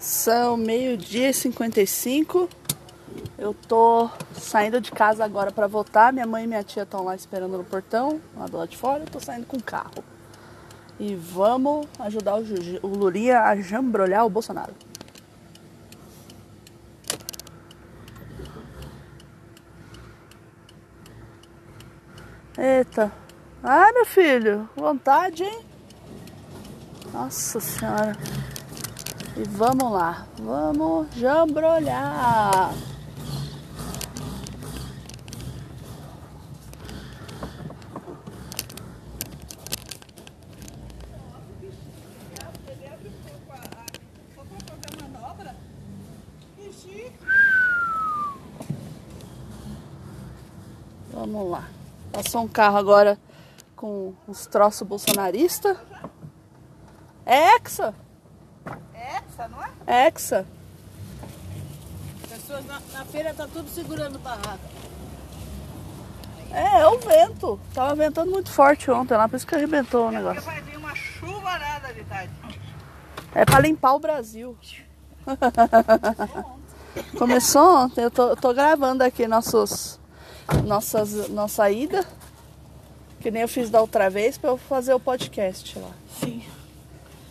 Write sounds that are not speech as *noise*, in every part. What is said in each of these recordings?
São meio-dia e 55. Eu tô saindo de casa agora para votar. Minha mãe e minha tia estão lá esperando no portão, lá do lado de fora. Eu tô saindo com o carro. E vamos ajudar o, o Luria a jambrolhar o Bolsonaro. Eita. Ai, meu filho, vontade, hein? Nossa senhora. E vamos lá, vamos jambrolhar. Vamos lá. Passou um carro agora com os troços bolsonaristas. É. Hexa, não é? Hexa. Pessoas na, na feira tá tudo segurando barraca. É, é o vento. Tava ventando muito forte ontem lá, por isso que arrebentou o É negócio. vai vir uma chuvarada de tarde. É pra limpar o Brasil. *laughs* Começou ontem, eu tô, eu tô gravando aqui nossos, nossas, nossa ida. Que nem eu fiz da outra vez pra eu fazer o podcast lá. Sim.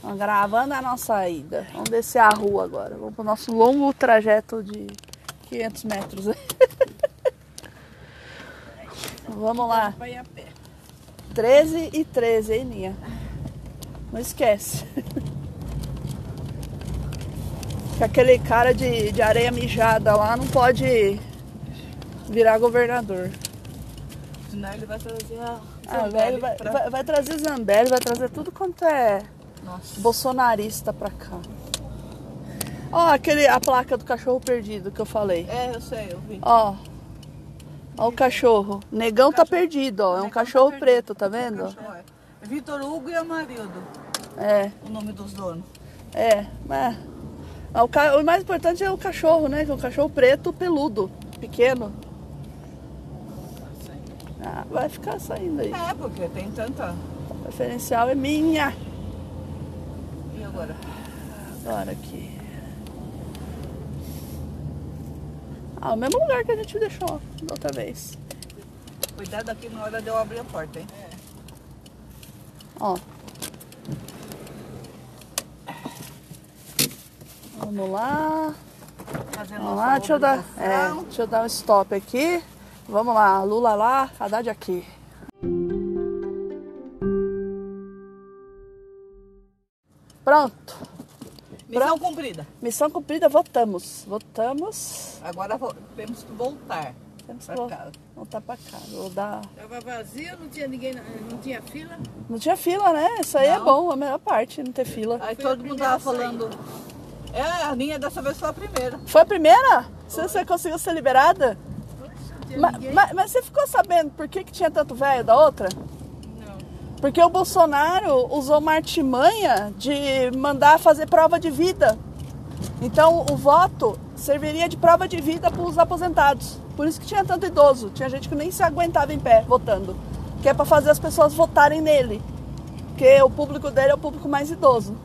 Ó, gravando a nossa ida. Vamos descer a rua agora. Vamos pro nosso longo trajeto de 500 metros. *laughs* Vamos lá. Vai a pé. 13 e 13, hein, Ninha? Não esquece. *laughs* Que aquele cara de, de areia mijada lá não pode virar governador. Senão ele vai trazer a Ah, Zambelli velho, vai, vai, vai trazer Zambelli, vai trazer tudo quanto é Nossa. bolsonarista pra cá. Ó, aquele, a placa do cachorro perdido que eu falei. É, eu sei, eu vi. Ó. Ó o cachorro. Negão tá perdido, ó. É um tá cachorro perdido. preto, tá vendo? É. Vitor Hugo e Amarildo, É, o nome dos donos. é. Mas, ó, o, ca- o mais importante é o cachorro, né? Que é um cachorro preto peludo, pequeno. Ah, vai ficar saindo aí. É, porque tem tanta. O preferencial é minha. Agora? Agora aqui. Ah, o mesmo lugar que a gente deixou da outra vez. Cuidado aqui na hora de eu abrir a porta, hein? Ó. Vamos lá. Fazendo Vamos lá, deixa eu, dar, é, deixa eu dar um stop aqui. Vamos lá, Lula lá, Haddad aqui. Pronto. Missão cumprida. Missão cumprida, votamos. Votamos. Agora vo- temos que voltar Temos que pra vol- casa. voltar pra cá. Vou dar... Tava vazio, não tinha ninguém, não tinha fila. Não tinha fila, né? Isso aí é Não. bom, a melhor parte, não ter fila. Aí Foi todo mundo tava falando. É, a minha dessa vez foi a primeira. Foi a primeira? Você, você conseguiu ser liberada? Não tinha Ma- ninguém. ma- mas você ficou sabendo por que, que tinha tanto velho da outra? Porque o Bolsonaro usou uma artimanha de mandar fazer prova de vida. Então o voto serviria de prova de vida para os aposentados. Por isso que tinha tanto idoso. Tinha gente que nem se aguentava em pé votando. Que é para fazer as pessoas votarem nele. Porque o público dele é o público mais idoso.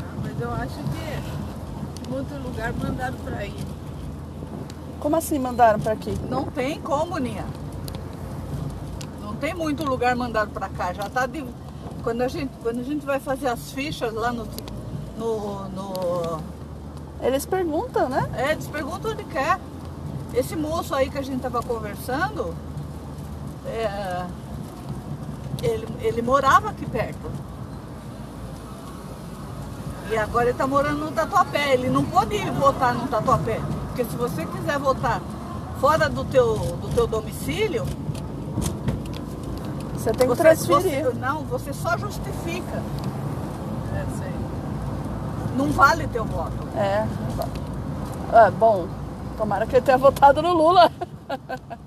Ah, mas eu acho que muito lugar mandaram pra ir. Como assim mandaram para aqui? Não tem como, Ninha. Tem muito lugar mandado pra cá. Já tá de. Quando a gente, quando a gente vai fazer as fichas lá no. no, no... Eles perguntam, né? É, eles perguntam onde quer. Esse moço aí que a gente tava conversando, é, ele, ele morava aqui perto. E agora ele tá morando no Tatuapé. Ele não pode ir votar no Tatuapé. Porque se você quiser votar fora do teu, do teu domicílio, Você tem que você, transferir. você- não, você só justifica. É, sei. Não vale teu voto. É. É, bom, tomara que ele tenha votado no Lula. *laughs*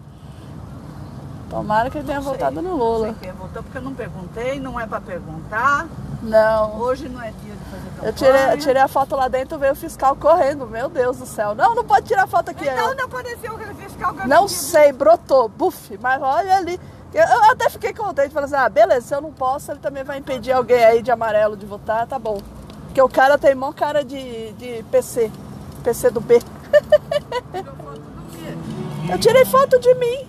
Tomara que ele tenha Não sei. votado no Não Lula. sei quem votou, porque eu não perguntei, não é pra perguntar. Não. Hoje não é dia de fazer campanha. Eu tirei, eu tirei a foto lá dentro, veio o fiscal correndo. Meu Deus do céu. Não, não pode tirar foto aqui. Então eu- não apareceu o fiscal eu Não sei, brotou, buf, mas olha ali. Eu, eu até fiquei contente, falei assim, ah, beleza, se eu não posso, ele também vai impedir alguém aí de amarelo de votar, tá bom. Porque o cara tem mó cara de, de PC. PC do B. *laughs* Eu tirei foto de mim.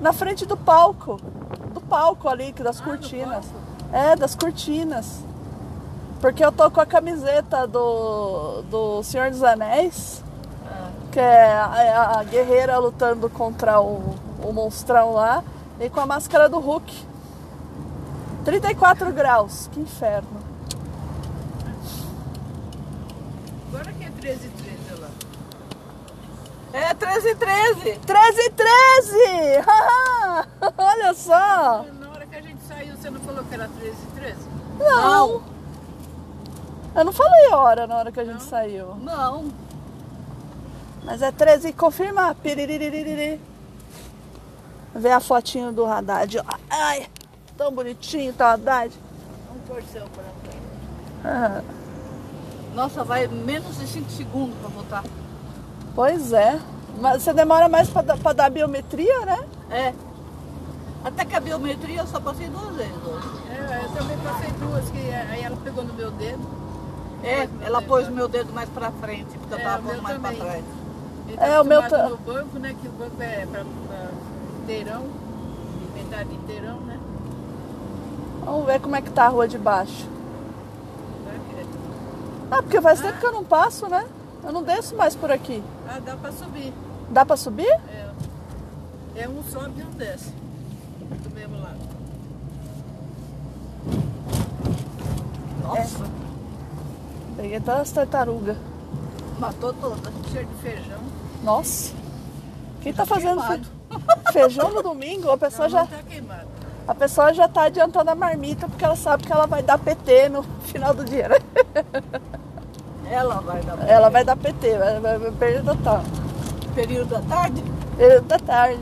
Na frente do palco. Do palco ali, que das Ah, cortinas. É, das cortinas. Porque eu tô com a camiseta do, do Senhor dos Anéis. Ah, Que é a, é a guerreira lutando contra o, o monstrão lá. E com a máscara do Hulk. 34 graus. Que inferno. Agora que é 13 e 13 lá. É 13 e 13. 13 e 13! Haha! *laughs* Olha só! Na hora que a gente saiu, você não falou que era 13 e 13? Não! Eu não falei hora na hora que a gente Não? saiu. Não. Mas é 13 e confirma. Piririririri. Vê a fotinho do Haddad. ó. Ai, tão bonitinho tá o Haddad. Um torceu pra frente. Ah, Nossa, vai menos de 5 segundos pra votar. pois é. Mas você demora mais pra, dar- pra dar biometria, né? É. Até que a biometria eu só passei duas vezes. É, eu também passei duas, que aí ela pegou no meu dedo. É, ela pôs o meu dedo mais pra frente, porque eu É, tava pondo mais pra também. trás. Ele É, tá o meu tá- no banco, né? Que o banco é pra, pra inteirão, metade inteirão, né? Vamos ver como é que tá a rua de baixo. É, Ah, porque faz tempo que eu não passo, né? Eu não desço mais por aqui. Ah, dá pra subir. Dá pra subir? É, é um sobe e um desce. Do mesmo lado. Nossa, Peguei todas as tartarugas. matou toda. Cheiro de feijão. Nossa. Quem tá Já fazendo queimado. Fe- feijão no domingo? A pessoa Não, já não tá queimado. A pessoa já tá adiantando a marmita porque ela sabe que ela vai dar PT no final do dia, né? Ela vai dar Ela vai dar PT, vai, vai, vai total. período da tarde. Período da tarde,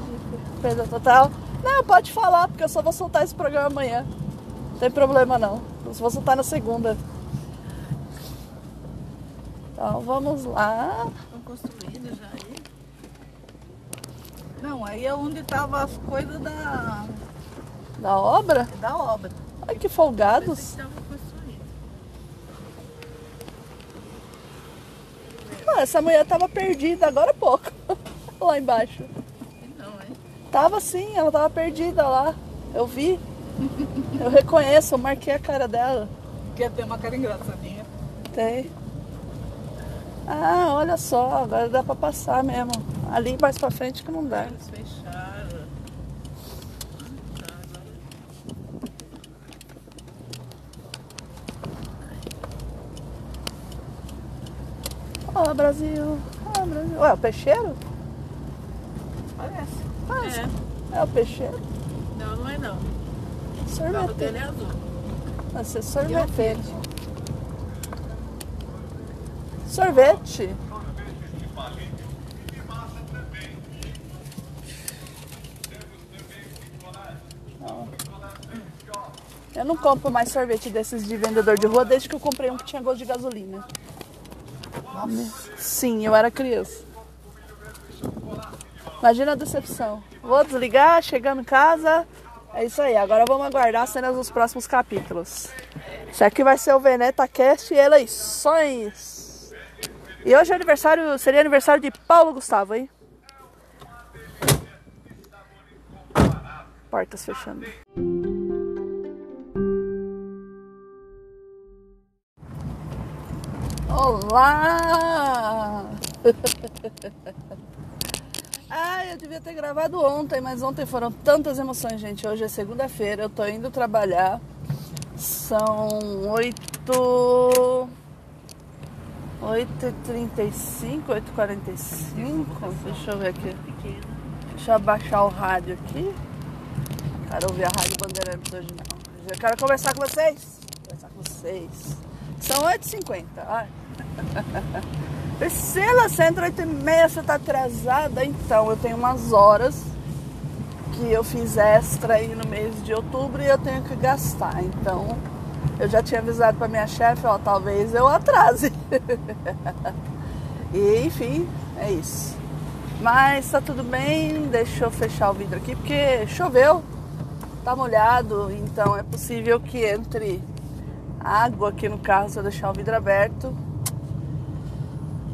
perda total. Não, pode falar, porque eu só vou soltar esse programa amanhã. Não tem problema não. Eu só vou soltar na segunda. Então vamos lá. Estão construindo já aí. Não, aí é onde estavam as coisas da, Da obra? da obra. Ai que folgados. Ah, essa mulher tava perdida agora há pouco. *laughs* lá embaixo. Não, hein? Tava sim, ela tava perdida lá. Eu vi. Eu reconheço, eu marquei a cara dela. Quer ter uma cara engraçadinha. Tem. Ah, olha só, agora dá pra passar mesmo. Ali mais pra frente que não dá. Eles fecharam. Ó, Brasil. Ó, Brasil. Ué, o peixeiro? Parece. Ah, É. é o peixeiro. Não, não é não. O carro Sorvete. dele é azul. Vai ser E é o sorvete. Fiat. Sorvete. Ó. Eu não compro mais sorvete desses de vendedor de rua desde que eu comprei um que tinha gosto de gasolina. Sim, eu era criança. Imagina a decepção. Vou desligar, chegando em casa. É isso aí. Agora vamos aguardar as cenas dos próximos capítulos. Isso aqui vai ser o Veneta Cast Eleições. E hoje é aniversário, seria aniversário de Paulo Gustavo, hein? Portas fechando. Olá! *laughs* ah, eu devia ter gravado ontem, mas ontem foram tantas emoções, gente. Hoje é segunda-feira, eu tô indo trabalhar. São oito... 8h35, 8h45. Deixa eu ver aqui. Deixa eu abaixar o rádio aqui. Quero ouvir a Rádio Bandeirantes hoje não. Eu quero conversar com vocês. Conversar com vocês. São 8h50. Ai. *laughs* Priscila, você entra 8h30, você tá atrasada? Então, eu tenho umas horas que eu fiz extra aí no mês de outubro e eu tenho que gastar. Então, eu já tinha avisado pra minha chefe, ó, talvez eu atrase. *laughs* e, enfim, é isso. Mas tá tudo bem, deixa eu fechar o vidro aqui, porque choveu, tá molhado, então é possível que entre água aqui no carro se eu deixar o vidro aberto.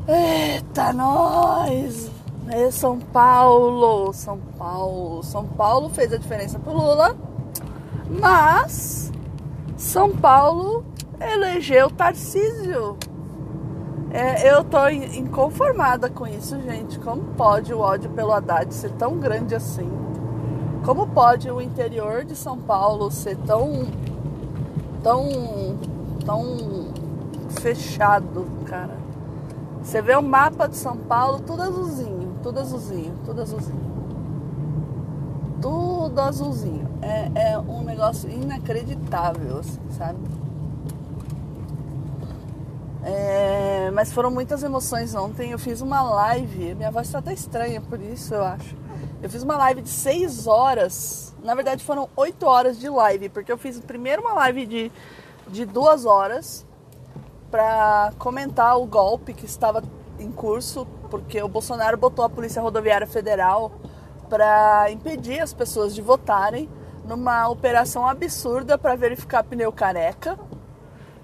Eita, nós! É São Paulo, São Paulo. São Paulo fez a diferença pro Lula, mas São Paulo elegeu Tarcísio. É, eu tô inconformada com isso, gente. Como pode o ódio pelo Haddad ser tão grande assim? Como pode o interior de São Paulo ser tão tão tão fechado, cara? Você vê o mapa de São Paulo, tudo azulzinho, tudo azulzinho, tudo azulzinho. Tudo azulzinho. É, é um negócio inacreditável, assim, sabe? É, mas foram muitas emoções ontem. Eu fiz uma live, minha voz está até estranha por isso, eu acho. Eu fiz uma live de 6 horas. Na verdade, foram 8 horas de live, porque eu fiz primeiro uma live de, de 2 horas para comentar o golpe que estava em curso, porque o Bolsonaro botou a Polícia Rodoviária Federal para impedir as pessoas de votarem numa operação absurda para verificar pneu careca.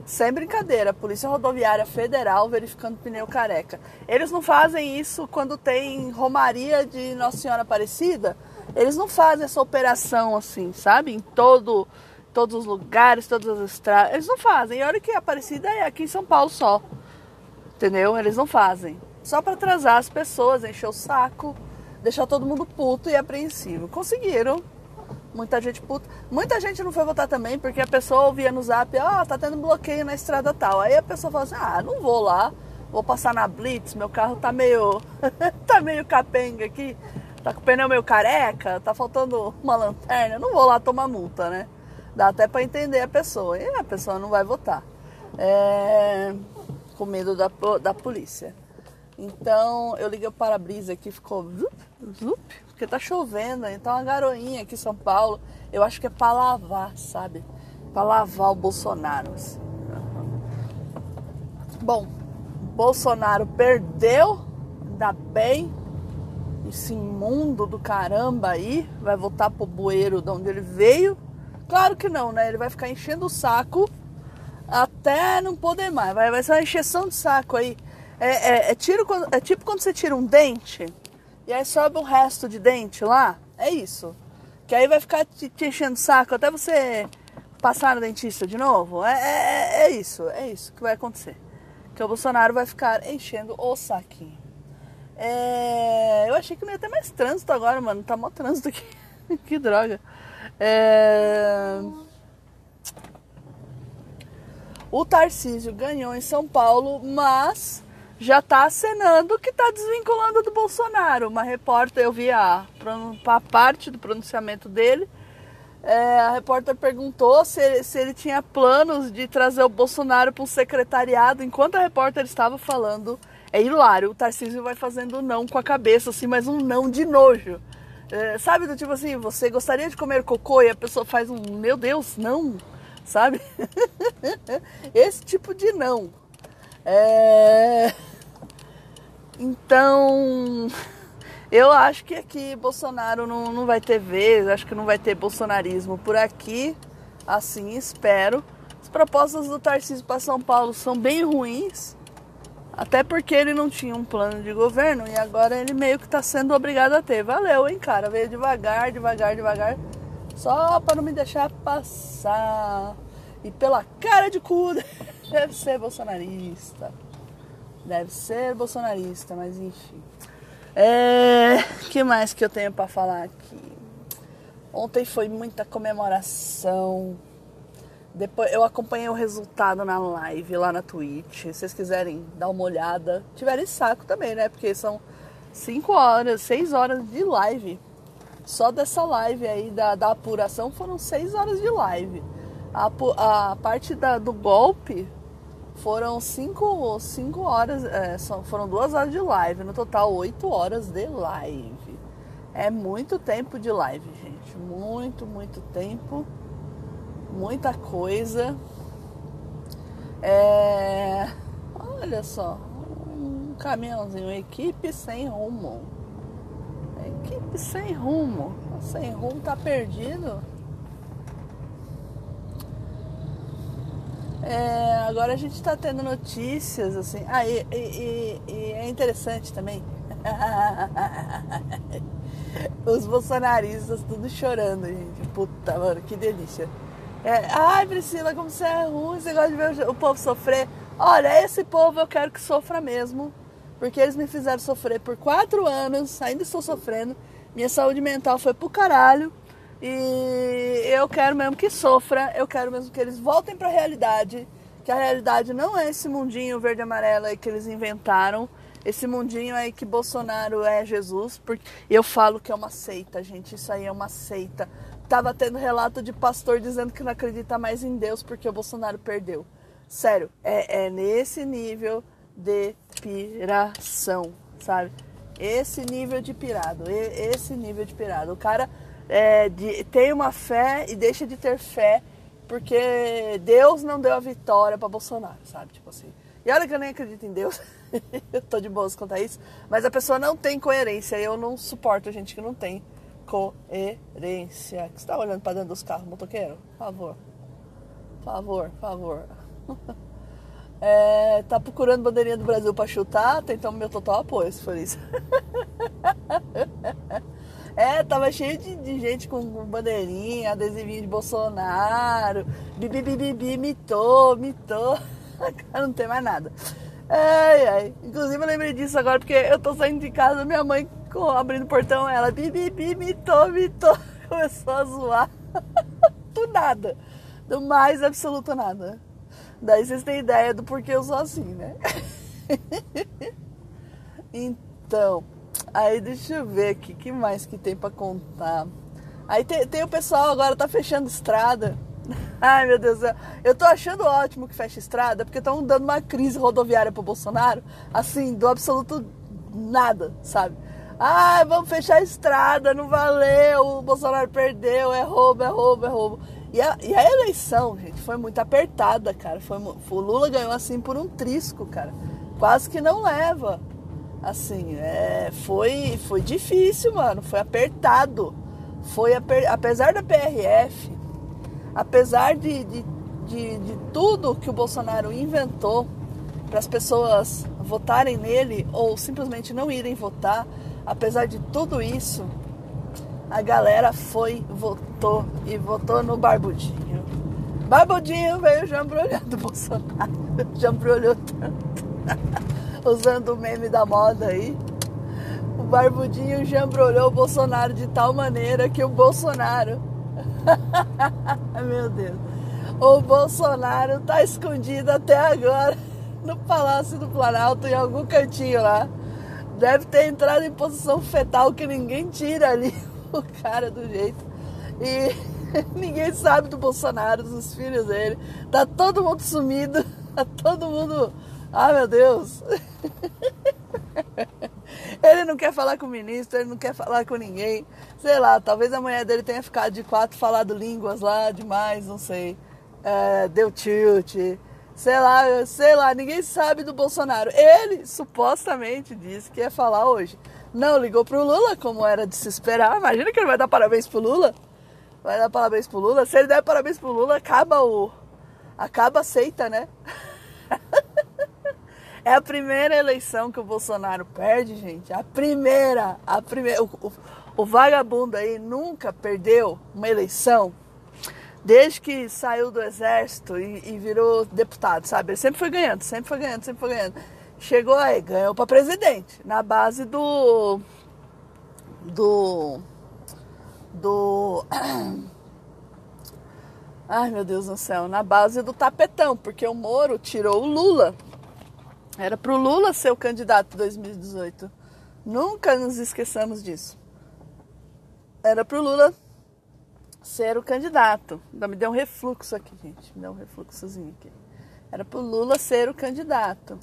Sem brincadeira, Polícia Rodoviária Federal verificando pneu careca. Eles não fazem isso quando tem Romaria de Nossa Senhora Aparecida. Eles não fazem essa operação assim, sabe? Em todo todos os lugares, todas as estradas. Eles não fazem. E olha que a Aparecida é aqui em São Paulo só. Entendeu? Eles não fazem. Só para atrasar as pessoas, encher o saco, deixar todo mundo puto e apreensivo. Conseguiram. Muita gente puta. Muita gente não foi votar também, porque a pessoa ouvia no zap, ó, oh, tá tendo bloqueio na estrada tal. Aí a pessoa fala assim, ah, não vou lá, vou passar na Blitz, meu carro tá meio. *laughs* tá meio capenga aqui, tá com o pneu meio careca, tá faltando uma lanterna, não vou lá tomar multa, né? Dá até para entender a pessoa. E a pessoa não vai votar. É, com medo da, da polícia. Então eu liguei o para-brisa aqui, ficou zup, zup, porque tá chovendo, então uma garoinha aqui em São Paulo, eu acho que é para lavar, sabe? Para lavar o Bolsonaro. Assim. Bom, Bolsonaro perdeu, ainda bem, esse imundo do caramba aí, vai voltar pro bueiro de onde ele veio. Claro que não, né? Ele vai ficar enchendo o saco até não poder mais. Vai, vai ser uma encheção de saco aí. É, é, é, tiro é tipo quando você tira um dente e aí sobe um resto de dente lá. É isso. Que aí vai ficar te, te enchendo o saco até você passar no dentista de novo. É, é, é, isso, é isso que vai acontecer. Que o Bolsonaro vai ficar enchendo o saquinho. É, eu achei que não ia ter mais trânsito agora, mano. Tá mó trânsito aqui. *laughs* que droga. É... O Tarcísio ganhou em São Paulo, mas já está acenando que está desvinculando do Bolsonaro. Uma repórter, eu vi a, a parte do pronunciamento dele. É, a repórter perguntou se ele, se ele tinha planos de trazer o Bolsonaro para um secretariado. Enquanto a repórter estava falando, é hilário. O Tarcísio vai fazendo não com a cabeça, assim, mas um não de nojo. É, sabe, do tipo assim, você gostaria de comer cocô e a pessoa faz um, meu Deus, não, sabe? *laughs* Esse tipo de não. É... Então, eu acho que aqui Bolsonaro não, não vai ter vez, acho que não vai ter bolsonarismo por aqui, assim espero. As propostas do Tarcísio para São Paulo são bem ruins. Até porque ele não tinha um plano de governo e agora ele meio que está sendo obrigado a ter. Valeu, hein, cara? Veio devagar, devagar, devagar. Só para não me deixar passar. E pela cara de cu, *laughs* deve ser bolsonarista. Deve ser bolsonarista, mas enfim. É, que mais que eu tenho para falar aqui? Ontem foi muita comemoração depois eu acompanhei o resultado na live lá na Twitch. Se vocês quiserem dar uma olhada, tiverem saco também, né? Porque são 5 horas, 6 horas de live. Só dessa live aí da, da apuração foram 6 horas de live. A, a parte da, do golpe foram 5 cinco, horas, é, foram 2 horas de live. No total, 8 horas de live. É muito tempo de live, gente. Muito, muito tempo muita coisa. É... Olha só, um caminhãozinho, equipe sem rumo. Equipe sem rumo. Sem rumo tá perdido. É, agora a gente está tendo notícias assim. Ah, e, e- e- é interessante também. *laughs* Os bolsonaristas tudo chorando, gente. Puta, mano, que delícia. É, ai, Priscila, como você é ruim, você gosta de ver o, povo sofrer. Olha, esse povo eu quero que sofra mesmo. Porque eles me fizeram sofrer por quatro anos, ainda estou sofrendo. Minha saúde mental foi pro caralho. E eu quero mesmo que sofra, eu quero mesmo que eles voltem pra realidade. Que a realidade não é esse mundinho verde e amarelo aí que eles inventaram. Esse mundinho aí que Bolsonaro é Jesus. Porque eu falo que é uma seita, gente. Isso aí é uma seita. Tava tendo relato de pastor dizendo que não acredita mais em Deus porque o Bolsonaro perdeu. Sério, é, é nesse nível de piração, sabe? Esse nível de pirado, esse nível de pirado. O cara é, de- tem uma fé e deixa de ter fé porque Deus não deu a vitória para Bolsonaro, sabe? Tipo assim. E olha que eu nem acredito em Deus, *laughs* eu tô de boas quanto a isso, mas a pessoa não tem coerência. Eu não suporto gente que não tem coerência. Você tá olhando para dentro dos carros, motoqueiro? Por favor. Por favor, por favor. *laughs* É, tá procurando bandeirinha do Brasil pra chutar? Tem então meu total apoio se for isso. *laughs* É, tava cheio de, de gente com bandeirinha, adesivinho de Bolsonaro. Bibi, bibi, bibi, mitou, mitou. *laughs* Não tem mais nada. Ai, ai. Inclusive eu lembrei disso agora porque eu tô saindo de casa, minha mãe abrindo o portão, ela bibi, mitou, mitou. Começou a zoar. *laughs* Do nada. Do mais absoluto nada. Daí vocês têm ideia do porquê eu sou assim, né? *laughs* Então, aí deixa eu ver aqui, que mais que tem pra contar? Aí tem, tem o pessoal agora tá fechando estrada. *laughs* Ai meu Deus do céu, eu tô achando ótimo que fecha estrada, porque estão dando uma crise rodoviária pro Bolsonaro, assim, do absoluto nada, sabe? Ah, vamos fechar a estrada, não valeu, o Bolsonaro perdeu, é roubo, é roubo, é roubo. E a, e a eleição, gente, foi muito apertada, cara. Foi, o Lula ganhou assim por um trisco, cara. Quase que não leva. Assim, é, foi, foi difícil, mano. Foi apertado. Foi aper- apesar da PRF, apesar de, de, de, de tudo que o Bolsonaro inventou para as pessoas votarem nele ou simplesmente não irem votar, apesar de tudo isso, a galera foi, votou e votou no Barbudinho. Barbudinho veio jambrolhando o Bolsonaro. *laughs* Jambrolhou tanto. *laughs* Usando o meme da moda aí. O Barbudinho jambrolhou o Bolsonaro de tal maneira que o Bolsonaro. *laughs* Meu Deus. O Bolsonaro tá escondido até agora no Palácio do Planalto, em algum cantinho lá. Deve ter entrado em posição fetal que ninguém tira ali *laughs* o cara do jeito. E *laughs* ninguém sabe do Bolsonaro, dos filhos dele. Tá todo mundo sumido. *laughs* Tá todo mundo. Ah, meu Deus. Ele não quer falar com o ministro, ele não quer falar com ninguém. Sei lá, talvez a mulher dele tenha ficado de quatro, falado línguas lá demais, não sei. É, deu tilt. Sei lá, sei lá, ninguém sabe do Bolsonaro. Ele supostamente disse que ia falar hoje. Não ligou pro Lula, como era de se esperar. Imagina que ele vai dar parabéns pro Lula. Vai dar parabéns pro Lula. Se ele der parabéns pro Lula, acaba o. Acaba a seita, né? *laughs* É a primeira eleição que o Bolsonaro perde, gente. A primeira. A primeira. O, o, o vagabundo aí nunca perdeu uma eleição desde que saiu do exército e, e virou deputado, sabe? Ele sempre foi ganhando, sempre foi ganhando, sempre foi ganhando. Chegou aí, ganhou para presidente, na base do. Do. Do. *clears throat* Ai meu Deus do céu, na base do tapetão, porque o Moro tirou o Lula. Era pro Lula ser o candidato em 2018. Nunca nos esqueçamos disso. Era pro Lula ser o candidato. Ainda me deu um refluxo aqui, gente. Me deu um refluxozinho aqui. Era pro Lula ser o candidato.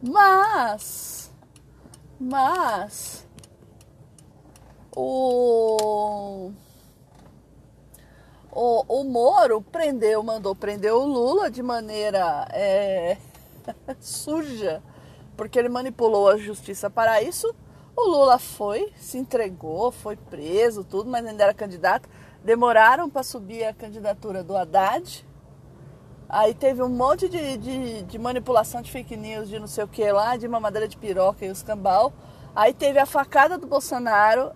Mas. Mas. O. O, o Moro prendeu, mandou prender o Lula de maneira é, *laughs* suja, porque ele manipulou a justiça para isso. O Lula foi, se entregou, foi preso, tudo, mas ainda era candidato. Demoraram para subir a candidatura do Haddad. Aí teve um monte de, de, de manipulação de fake news, de não sei o que lá, de mamadeira de piroca e os cambal. Aí teve a facada do Bolsonaro,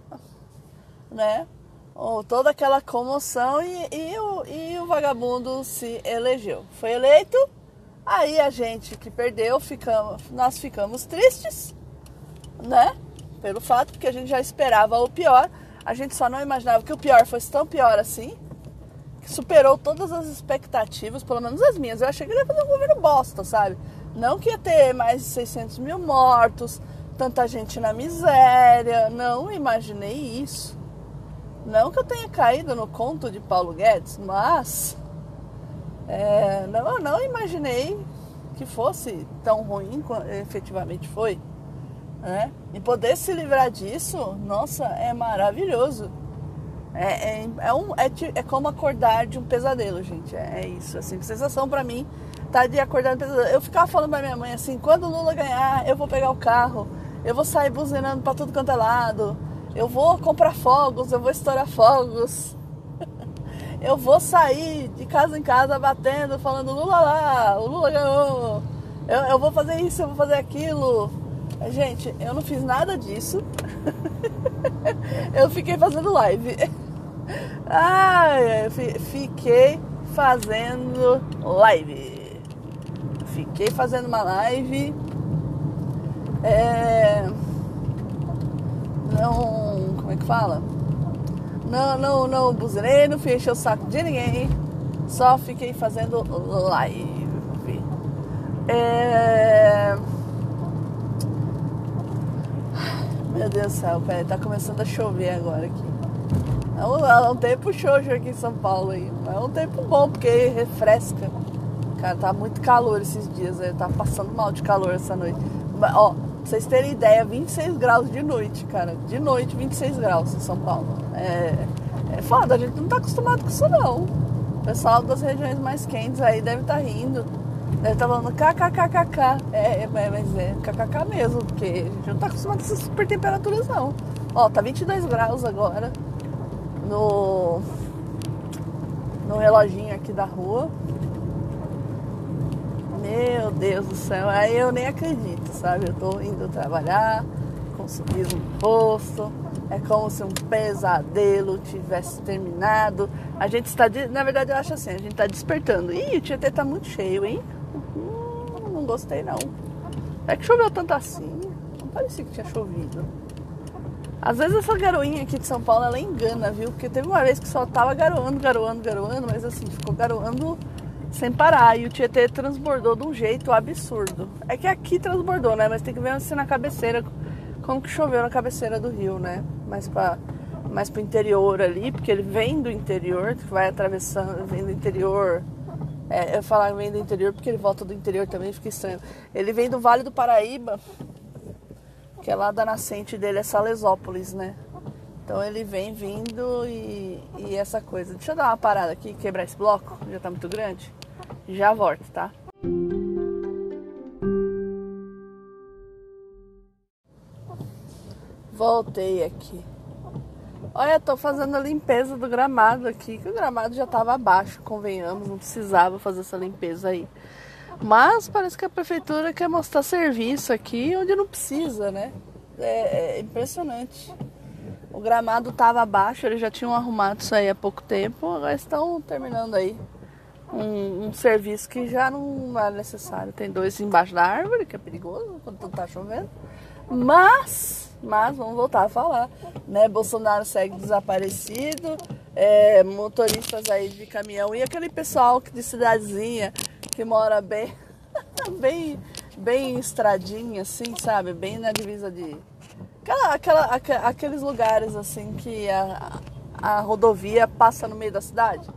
né? Oh, toda aquela comoção e, e, o, e o vagabundo se elegeu. Foi eleito, aí a gente que perdeu, ficamos, nós ficamos tristes, né? Pelo fato que a gente já esperava o pior, a gente só não imaginava que o pior fosse tão pior assim, que superou todas as expectativas, pelo menos as minhas. Eu achei que ele ia fazer um governo bosta, sabe? Não que ia ter mais de 600 mil mortos, tanta gente na miséria, não imaginei isso. Não que eu tenha caído no conto de Paulo Guedes, mas é, não, não imaginei que fosse tão ruim efetivamente foi. Né? E poder se livrar disso, nossa, é maravilhoso. É, é, é, um, é, é como acordar de um pesadelo, gente. É, é isso. Assim, a sensação para mim tá de acordar de um pesadelo. Eu ficava falando pra minha mãe assim: quando o Lula ganhar, eu vou pegar o carro, eu vou sair buzinando pra tudo quanto é lado eu vou comprar fogos, eu vou estourar fogos. *laughs* Eu vou sair de casa em casa batendo, falando Lula lá, o Lula ganhou. Eu, eu vou fazer isso, eu vou fazer aquilo. Gente, eu não fiz nada disso. *laughs* eu fiquei fazendo live. Ai, eu fiquei fazendo live. Fiquei fazendo uma live. É não. Como é que fala? Não, não, não buzinei, não fechei o saco de ninguém. Só fiquei fazendo live. É... Meu Deus do céu, peraí, tá começando a chover agora aqui. É um, é um tempo xoxo aqui em São Paulo aí. É um tempo bom, porque refresca. Cara, tá muito calor esses dias. Eu tava passando mal de calor essa noite. Mas, ó, Pra vocês terem ideia, 26 graus de noite, cara. De noite, 26 graus em São Paulo. É, é foda, a gente não tá acostumado com isso não. O pessoal das regiões mais quentes aí deve estar tá rindo. Estar tá falando kkkk. É, é, mas é kkk mesmo, porque a gente não tá acostumado com essas super temperaturas não. Ó, tá 22 graus agora no, no reloginho aqui da rua. Meu Deus do céu, aí eu nem acredito, sabe? Eu tô indo trabalhar com um sorriso no rosto, é como se um pesadelo tivesse terminado. A gente está, na verdade eu acho assim, a gente está despertando. Ih, o Tietê tá muito cheio, hein? Gostei não. É que choveu tanto assim, não parecia que tinha chovido. Às vezes essa garoinha aqui de São Paulo, ela engana, viu? Porque teve uma vez que só tava garoando, garoando, garoando, mas assim, ficou garoando sem parar. E o Tietê transbordou de um jeito absurdo. É que aqui transbordou, né? Mas tem que ver assim na cabeceira, como que choveu na cabeceira do rio, né? Mais para mais pro interior ali, porque ele vem do interior, vai atravessando, vem do interior. É, eu falar vem do interior porque ele volta do interior também, fica estranho. Ele vem do Vale do Paraíba, que é lá da nascente dele, é Salesópolis, né? Então ele vem vindo e, e essa coisa. Deixa eu dar uma parada aqui, quebrar esse bloco, já tá muito grande. Já volto, tá? Voltei aqui. Olha, tô fazendo a limpeza do gramado aqui, que o gramado já tava abaixo, convenhamos, não precisava fazer essa limpeza aí. Mas parece que a prefeitura quer mostrar serviço aqui onde não precisa, né? É, é impressionante. O gramado tava abaixo, eles já tinham arrumado isso aí há pouco tempo, agora estão terminando aí um, um, serviço que já não é necessário. Tem dois embaixo da árvore, que é perigoso quando tá chovendo. Mas, mas vamos voltar a falar, né? Bolsonaro segue desaparecido, é, motoristas aí de caminhão e aquele pessoal de cidadezinha que mora bem, *laughs* bem, bem estradinha, assim, sabe? Bem na divisa de aquela, aquela, aqueles lugares assim que a, a rodovia passa no meio da cidade.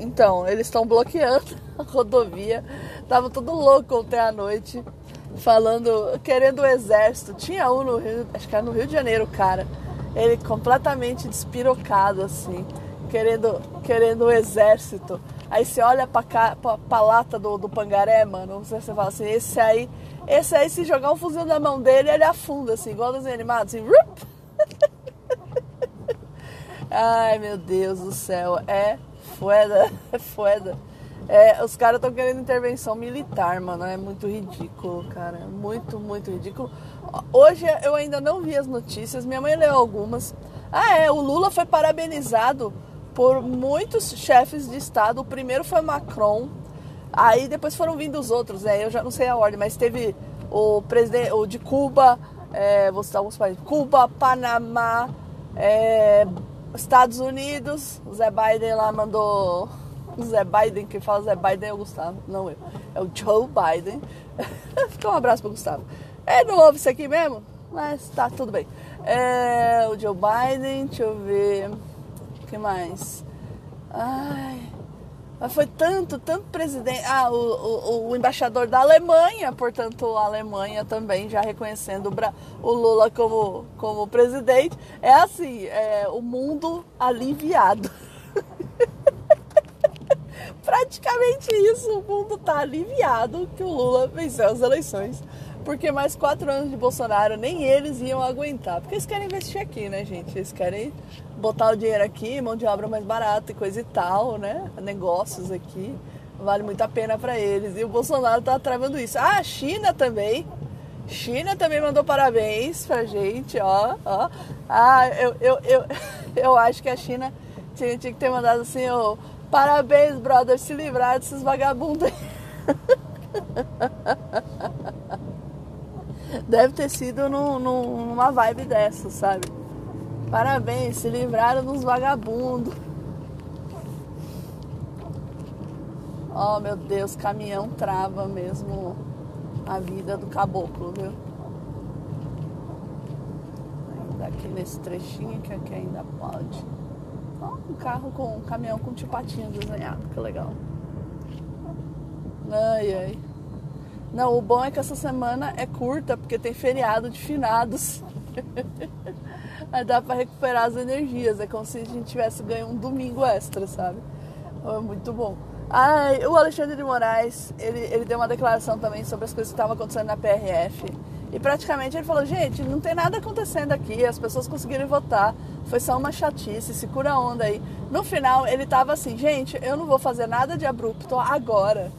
Então, eles estão bloqueando *laughs* a rodovia. Tava tudo louco ontem à noite, falando, querendo o exército. Tinha um no Rio, acho que era no Rio de Janeiro, cara. Ele completamente despirocado, assim, querendo, querendo o exército. Aí você olha pra, cá, pra, pra lata do, do pangaré, mano, você, você fala assim, esse aí, esse aí, se jogar um fuzil na mão dele, ele afunda, assim, igual desenho animado, assim, *laughs* Ai, meu Deus do céu, é foda, *laughs* é foda. É, os caras estão querendo intervenção militar, mano. É muito ridículo, cara. Muito, muito ridículo. Hoje eu ainda não vi as notícias, minha mãe leu algumas. Ah, é, o Lula foi parabenizado por muitos chefes de Estado. O primeiro foi Macron, aí depois foram vindo os outros, né? Eu já não sei a ordem, mas teve o presidente o de Cuba, é, vou citar alguns países: Cuba, Panamá, é, Estados Unidos. O Zé Biden lá mandou. O Zé Biden, quem fala Zé Biden é o Gustavo, não eu. É o Joe Biden. *laughs* Fica um abraço pro Gustavo. É, não ouve isso aqui mesmo? Mas tá, tudo bem. É, o Joe Biden, deixa eu ver. O que mais? Ai. Mas foi tanto, tanto presidente. Ah, o, o, o, embaixador da Alemanha, portanto, a Alemanha também já reconhecendo o, o Lula como, como presidente. É assim, é o mundo aliviado. *laughs* Praticamente isso, o mundo tá aliviado que o Lula venceu as eleições porque mais quatro anos de Bolsonaro nem eles iam aguentar. Porque eles querem investir aqui, né, gente? Eles querem botar o dinheiro aqui, mão de obra mais barata e coisa e tal, né? Negócios aqui. Vale muito a pena para eles. E o Bolsonaro tá travando isso. Ah, a China também. China também mandou parabéns pra gente, ó. ó. Ah, eu, eu, eu, *laughs* eu acho que a China tinha, tinha que ter mandado assim, ó. Parabéns, brother, se livrar desses vagabundos deve ter sido numa vibe dessa, sabe? Parabéns, se livraram dos vagabundos. Oh meu Deus, caminhão trava mesmo a vida do caboclo, viu? Ainda aqui nesse trechinho que aqui ainda pode. Um carro com um caminhão com tipo patinho desenhado, que legal. Ai ai. Não, o bom é que essa semana é curta, porque tem feriado de finados. *laughs* Aí dá para recuperar as energias. É como se a gente tivesse ganho um domingo extra, sabe? É muito bom. Ai, o Alexandre de Moraes, ele, ele deu uma declaração também sobre as coisas que estavam acontecendo na PRF. E praticamente ele falou, gente, não tem nada acontecendo aqui, as pessoas conseguiram votar, foi só uma chatice, se cura onda aí. No final, ele tava assim, gente, eu não vou fazer nada de abrupto agora.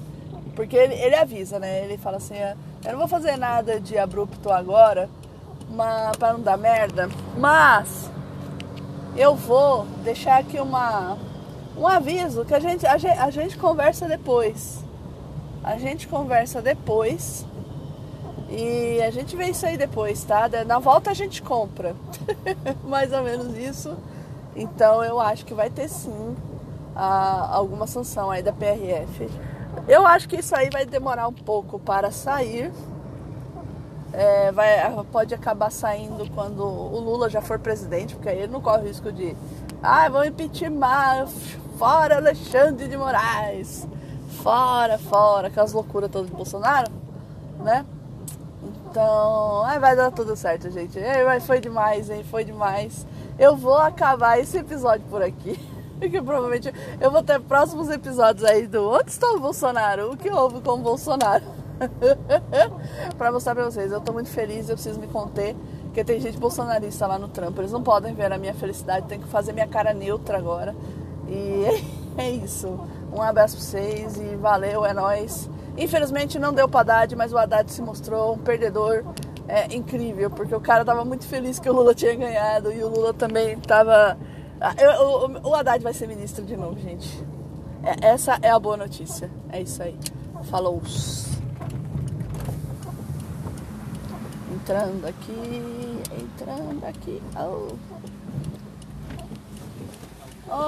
Porque ele, ele avisa, né? Ele fala assim, é, eu não vou fazer nada de abrupto agora, mas, pra não dar merda, mas eu vou deixar aqui uma, um aviso que a gente, a gente, a gente conversa depois. A gente conversa depois. E a gente vê isso aí depois, tá? Na volta a gente compra. *laughs* Mais ou menos isso. Então eu acho que vai ter sim a, alguma sanção aí da PRF. Eu acho que isso aí vai demorar um pouco para sair. É, vai, pode acabar saindo quando o Lula já for presidente, porque aí ele não corre o risco de ah, vão impeachment, fora Alexandre de Moraes, fora, fora, aquelas loucuras todas do Bolsonaro, né? Então, aí vai dar tudo certo, gente. Aí, foi demais, hein? Foi demais. Eu vou acabar esse episódio por aqui. *laughs* Porque provavelmente eu vou ter próximos episódios aí do Onde está o Bolsonaro? O que houve com o Bolsonaro? *laughs* pra mostrar pra vocês, eu tô muito feliz, eu preciso me conter, porque tem gente bolsonarista lá no trampo. Eles não podem ver a minha felicidade, tem que fazer minha cara neutra agora. E *laughs* é isso. Um abraço pra vocês e valeu, é nóis. Infelizmente não deu pra Haddad, mas o Haddad se mostrou um perdedor é, incrível, porque o cara tava muito feliz que o Lula tinha ganhado e o Lula também tava ah, o Haddad vai ser ministro de novo, gente. É, essa é a boa notícia. É isso aí. Falou. Entrando aqui, entrando aqui. Oh.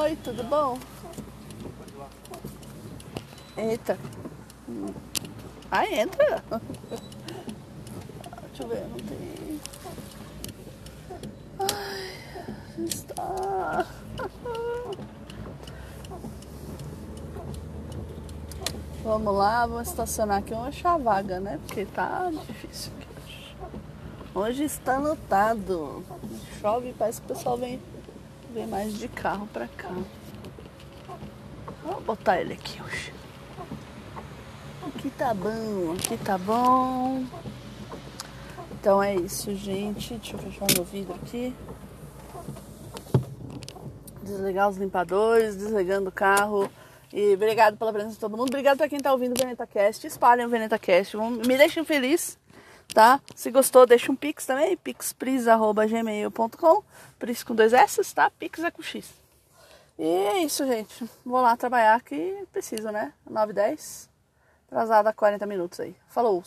Oi, tudo bom? Eita. Ah, entra. Deixa eu ver, não tem. Ai está. Vamos lá, vamos estacionar aqui. Vamos achar a vaga, né? Porque tá difícil aqui hoje. Hoje está lotado. Chove, parece que o pessoal vem, vem mais de carro pra cá. Vou botar ele aqui hoje. Tá bom, aqui tá bom. Então é isso, gente. Deixa eu fechar meu vidro aqui desligar os limpadores, desligando o carro. E obrigado pela presença de todo mundo. Obrigado pra quem tá ouvindo o VenetaCast. Espalhem o VenetaCast. Me deixem feliz, tá? Se gostou, deixa um pix também. pixpris.gmail.com Pris com dois S, tá? Pix é com X. E é isso, gente. Vou lá trabalhar que preciso, né? 9 h 10 Atrasada 40 minutos aí. Falou!